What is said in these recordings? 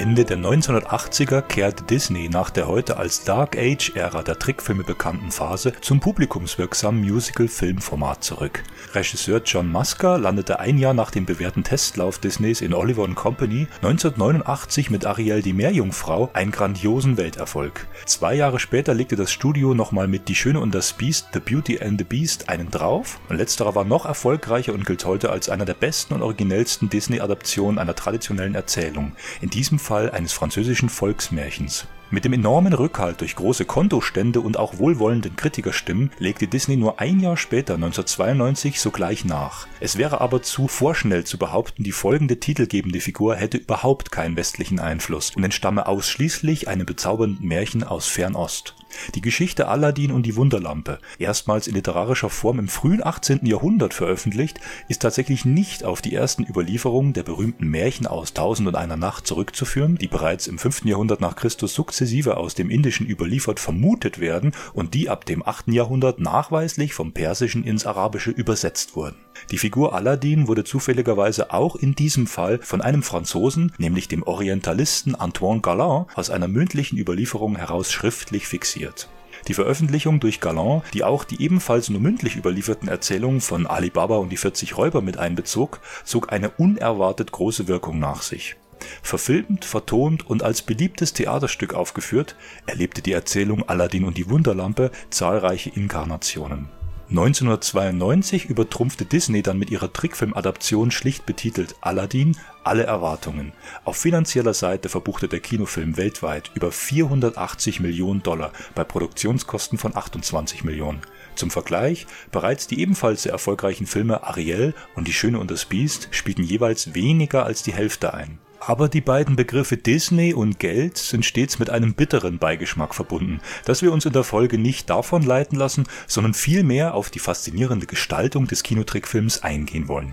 Ende der 1980er kehrte Disney nach der heute als Dark Age-Ära der Trickfilme bekannten Phase zum publikumswirksamen Musical-Filmformat zurück. Regisseur John Musker landete ein Jahr nach dem bewährten Testlauf Disneys in Oliver Company 1989 mit Ariel die Meerjungfrau einen grandiosen Welterfolg. Zwei Jahre später legte das Studio nochmal mit Die Schöne und das Biest The Beauty and the Beast einen drauf und letzterer war noch erfolgreicher und gilt heute als einer der besten und originellsten Disney-Adaptionen einer traditionellen Erzählung. In diesem Fall eines französischen Volksmärchens. Mit dem enormen Rückhalt durch große Kontostände und auch wohlwollenden Kritikerstimmen legte Disney nur ein Jahr später 1992 sogleich nach. Es wäre aber zu vorschnell zu behaupten, die folgende titelgebende Figur hätte überhaupt keinen westlichen Einfluss und entstamme ausschließlich einem bezaubernden Märchen aus Fernost. Die Geschichte Aladdin und die Wunderlampe, erstmals in literarischer Form im frühen 18. Jahrhundert veröffentlicht, ist tatsächlich nicht auf die ersten Überlieferungen der berühmten Märchen aus Tausend und einer Nacht zurückzuführen, die bereits im 5. Jahrhundert nach Christus sukzessive aus dem Indischen überliefert vermutet werden und die ab dem 8. Jahrhundert nachweislich vom Persischen ins Arabische übersetzt wurden. Die Figur Aladdin wurde zufälligerweise auch in diesem Fall von einem Franzosen, nämlich dem Orientalisten Antoine Galland, aus einer mündlichen Überlieferung heraus schriftlich fixiert. Die Veröffentlichung durch Galland, die auch die ebenfalls nur mündlich überlieferten Erzählungen von Ali Baba und die 40 Räuber mit einbezog, zog eine unerwartet große Wirkung nach sich. Verfilmt, vertont und als beliebtes Theaterstück aufgeführt, erlebte die Erzählung Aladdin und die Wunderlampe zahlreiche Inkarnationen 1992 übertrumpfte Disney dann mit ihrer Trickfilm-Adaption schlicht betitelt Aladdin alle Erwartungen. Auf finanzieller Seite verbuchte der Kinofilm weltweit über 480 Millionen Dollar bei Produktionskosten von 28 Millionen. Zum Vergleich, bereits die ebenfalls sehr erfolgreichen Filme Ariel und Die Schöne und das Biest spielten jeweils weniger als die Hälfte ein aber die beiden Begriffe Disney und Geld sind stets mit einem bitteren Beigeschmack verbunden, dass wir uns in der Folge nicht davon leiten lassen, sondern vielmehr auf die faszinierende Gestaltung des Kinotrickfilms eingehen wollen.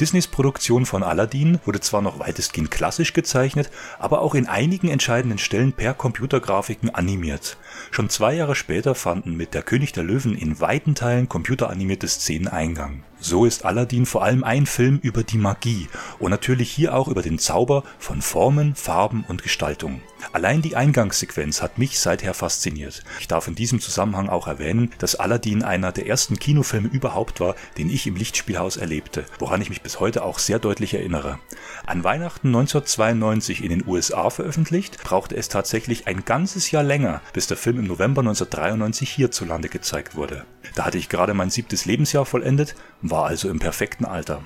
Disneys Produktion von Aladdin wurde zwar noch weitestgehend klassisch gezeichnet, aber auch in einigen entscheidenden Stellen per Computergrafiken animiert. Schon zwei Jahre später fanden mit Der König der Löwen in weiten Teilen computeranimierte Szenen Eingang so ist Aladdin vor allem ein Film über die Magie und natürlich hier auch über den Zauber von Formen, Farben und Gestaltung. Allein die Eingangssequenz hat mich seither fasziniert. Ich darf in diesem Zusammenhang auch erwähnen, dass Aladdin einer der ersten Kinofilme überhaupt war, den ich im Lichtspielhaus erlebte, woran ich mich bis heute auch sehr deutlich erinnere. An Weihnachten 1992 in den USA veröffentlicht, brauchte es tatsächlich ein ganzes Jahr länger, bis der Film im November 1993 hierzulande gezeigt wurde. Da hatte ich gerade mein siebtes Lebensjahr vollendet war also im perfekten Alter.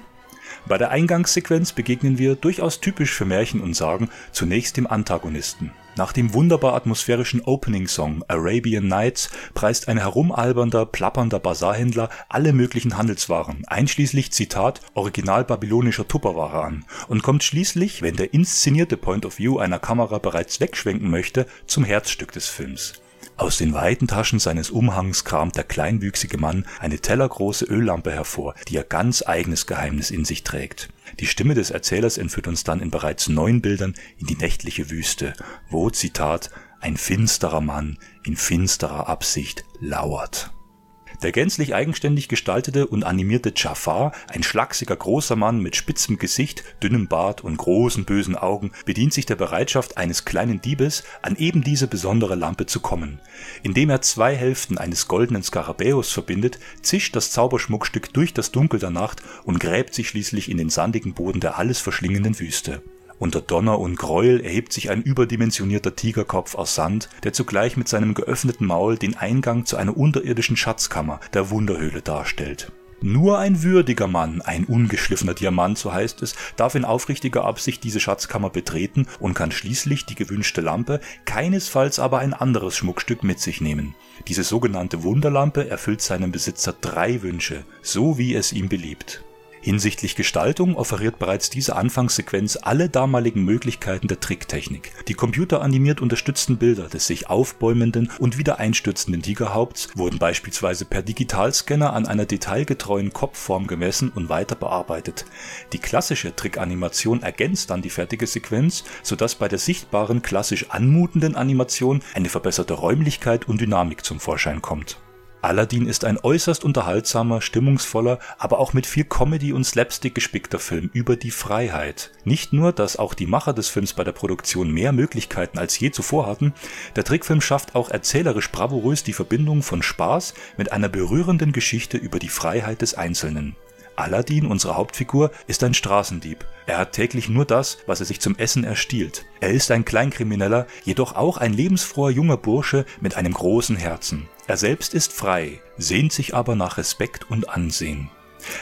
Bei der Eingangssequenz begegnen wir, durchaus typisch für Märchen und Sagen, zunächst dem Antagonisten. Nach dem wunderbar atmosphärischen Opening-Song Arabian Nights preist ein herumalbernder, plappernder Bazarhändler alle möglichen Handelswaren, einschließlich Zitat original babylonischer Tupperware an und kommt schließlich, wenn der inszenierte Point of View einer Kamera bereits wegschwenken möchte, zum Herzstück des Films. Aus den weiten Taschen seines Umhangs kramt der kleinwüchsige Mann eine tellergroße Öllampe hervor, die ihr ganz eigenes Geheimnis in sich trägt. Die Stimme des Erzählers entführt uns dann in bereits neun Bildern in die nächtliche Wüste, wo, Zitat, ein finsterer Mann in finsterer Absicht lauert der gänzlich eigenständig gestaltete und animierte Jafar, ein schlachsiger großer Mann mit spitzem Gesicht, dünnem Bart und großen bösen Augen, bedient sich der Bereitschaft eines kleinen Diebes, an eben diese besondere Lampe zu kommen. Indem er zwei Hälften eines goldenen Skarabäus verbindet, zischt das Zauberschmuckstück durch das Dunkel der Nacht und gräbt sich schließlich in den sandigen Boden der alles verschlingenden Wüste unter Donner und Gräuel erhebt sich ein überdimensionierter Tigerkopf aus Sand, der zugleich mit seinem geöffneten Maul den Eingang zu einer unterirdischen Schatzkammer, der Wunderhöhle darstellt. Nur ein würdiger Mann, ein ungeschliffener Diamant, so heißt es, darf in aufrichtiger Absicht diese Schatzkammer betreten und kann schließlich die gewünschte Lampe, keinesfalls aber ein anderes Schmuckstück mit sich nehmen. Diese sogenannte Wunderlampe erfüllt seinem Besitzer drei Wünsche, so wie es ihm beliebt. Hinsichtlich Gestaltung offeriert bereits diese Anfangssequenz alle damaligen Möglichkeiten der Tricktechnik. Die computeranimiert unterstützten Bilder des sich aufbäumenden und wieder einstürzenden Tigerhaupts wurden beispielsweise per Digitalscanner an einer detailgetreuen Kopfform gemessen und weiter bearbeitet. Die klassische Trickanimation ergänzt dann die fertige Sequenz, sodass bei der sichtbaren klassisch anmutenden Animation eine verbesserte Räumlichkeit und Dynamik zum Vorschein kommt Aladdin ist ein äußerst unterhaltsamer, stimmungsvoller, aber auch mit viel Comedy und Slapstick gespickter Film über die Freiheit. Nicht nur, dass auch die Macher des Films bei der Produktion mehr Möglichkeiten als je zuvor hatten, der Trickfilm schafft auch erzählerisch bravourös die Verbindung von Spaß mit einer berührenden Geschichte über die Freiheit des Einzelnen. Aladdin, unsere Hauptfigur, ist ein Straßendieb. Er hat täglich nur das, was er sich zum Essen erstiehlt. Er ist ein Kleinkrimineller, jedoch auch ein lebensfroher junger Bursche mit einem großen Herzen. Er selbst ist frei, sehnt sich aber nach Respekt und Ansehen.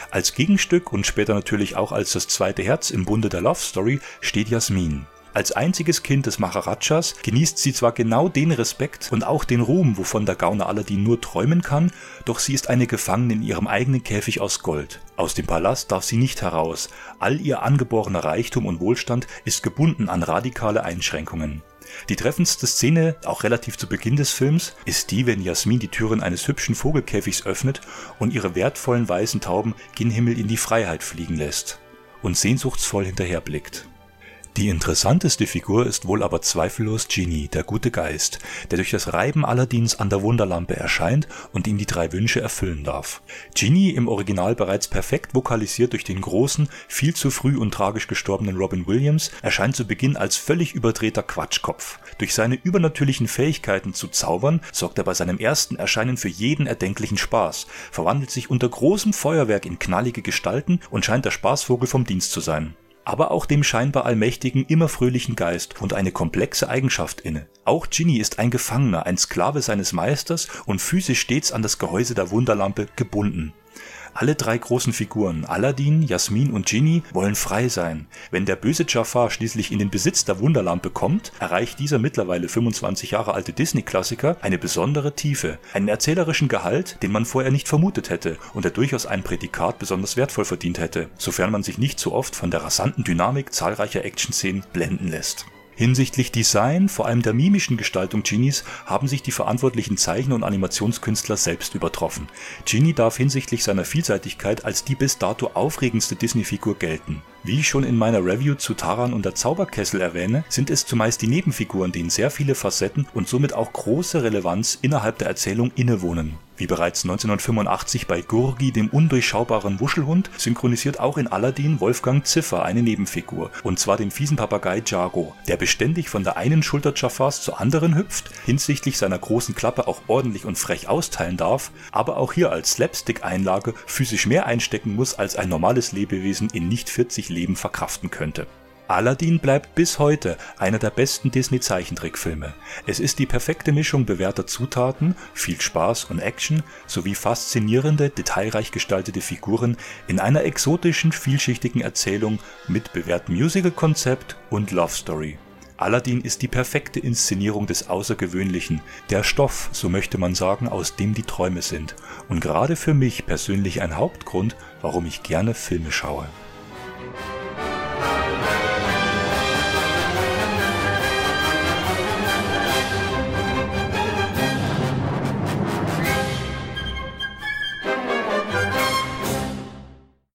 Als Gegenstück und später natürlich auch als das zweite Herz im Bunde der Love Story steht Jasmin. Als einziges Kind des Maharajas genießt sie zwar genau den Respekt und auch den Ruhm, wovon der Gauner Aladdin nur träumen kann, doch sie ist eine Gefangene in ihrem eigenen Käfig aus Gold. Aus dem Palast darf sie nicht heraus. All ihr angeborener Reichtum und Wohlstand ist gebunden an radikale Einschränkungen. Die treffendste Szene, auch relativ zu Beginn des Films, ist die, wenn Jasmin die Türen eines hübschen Vogelkäfigs öffnet und ihre wertvollen weißen Tauben gen Himmel in die Freiheit fliegen lässt und sehnsuchtsvoll hinterherblickt. Die interessanteste Figur ist wohl aber zweifellos Genie, der gute Geist, der durch das Reiben Aladdins an der Wunderlampe erscheint und ihm die drei Wünsche erfüllen darf. Genie, im Original bereits perfekt vokalisiert durch den großen, viel zu früh und tragisch gestorbenen Robin Williams, erscheint zu Beginn als völlig überdrehter Quatschkopf. Durch seine übernatürlichen Fähigkeiten zu zaubern, sorgt er bei seinem ersten Erscheinen für jeden erdenklichen Spaß, verwandelt sich unter großem Feuerwerk in knallige Gestalten und scheint der Spaßvogel vom Dienst zu sein aber auch dem scheinbar allmächtigen, immer fröhlichen Geist und eine komplexe Eigenschaft inne. Auch Ginny ist ein Gefangener, ein Sklave seines Meisters und physisch stets an das Gehäuse der Wunderlampe gebunden. Alle drei großen Figuren, Aladdin, Jasmin und Genie, wollen frei sein. Wenn der böse Jafar schließlich in den Besitz der Wunderlampe kommt, erreicht dieser mittlerweile 25 Jahre alte Disney-Klassiker eine besondere Tiefe, einen erzählerischen Gehalt, den man vorher nicht vermutet hätte und der durchaus ein Prädikat besonders wertvoll verdient hätte, sofern man sich nicht so oft von der rasanten Dynamik zahlreicher Action-Szenen blenden lässt. Hinsichtlich Design, vor allem der mimischen Gestaltung Genies, haben sich die verantwortlichen Zeichner und Animationskünstler selbst übertroffen. Genie darf hinsichtlich seiner Vielseitigkeit als die bis dato aufregendste Disney-Figur gelten. Wie ich schon in meiner Review zu Taran und der Zauberkessel erwähne, sind es zumeist die Nebenfiguren, denen sehr viele Facetten und somit auch große Relevanz innerhalb der Erzählung innewohnen. Wie bereits 1985 bei Gurgi, dem undurchschaubaren Wuschelhund, synchronisiert auch in Aladdin Wolfgang Ziffer eine Nebenfigur, und zwar den fiesen Papagei Jago, der beständig von der einen Schulter Jafars zur anderen hüpft, hinsichtlich seiner großen Klappe auch ordentlich und frech austeilen darf, aber auch hier als Slapstick-Einlage physisch mehr einstecken muss, als ein normales Lebewesen in nicht 40 Leben verkraften könnte. Aladdin bleibt bis heute einer der besten Disney-Zeichentrickfilme. Es ist die perfekte Mischung bewährter Zutaten, viel Spaß und Action sowie faszinierende, detailreich gestaltete Figuren in einer exotischen, vielschichtigen Erzählung mit bewährtem Musical-Konzept und Love Story. Aladdin ist die perfekte Inszenierung des Außergewöhnlichen, der Stoff, so möchte man sagen, aus dem die Träume sind und gerade für mich persönlich ein Hauptgrund, warum ich gerne Filme schaue.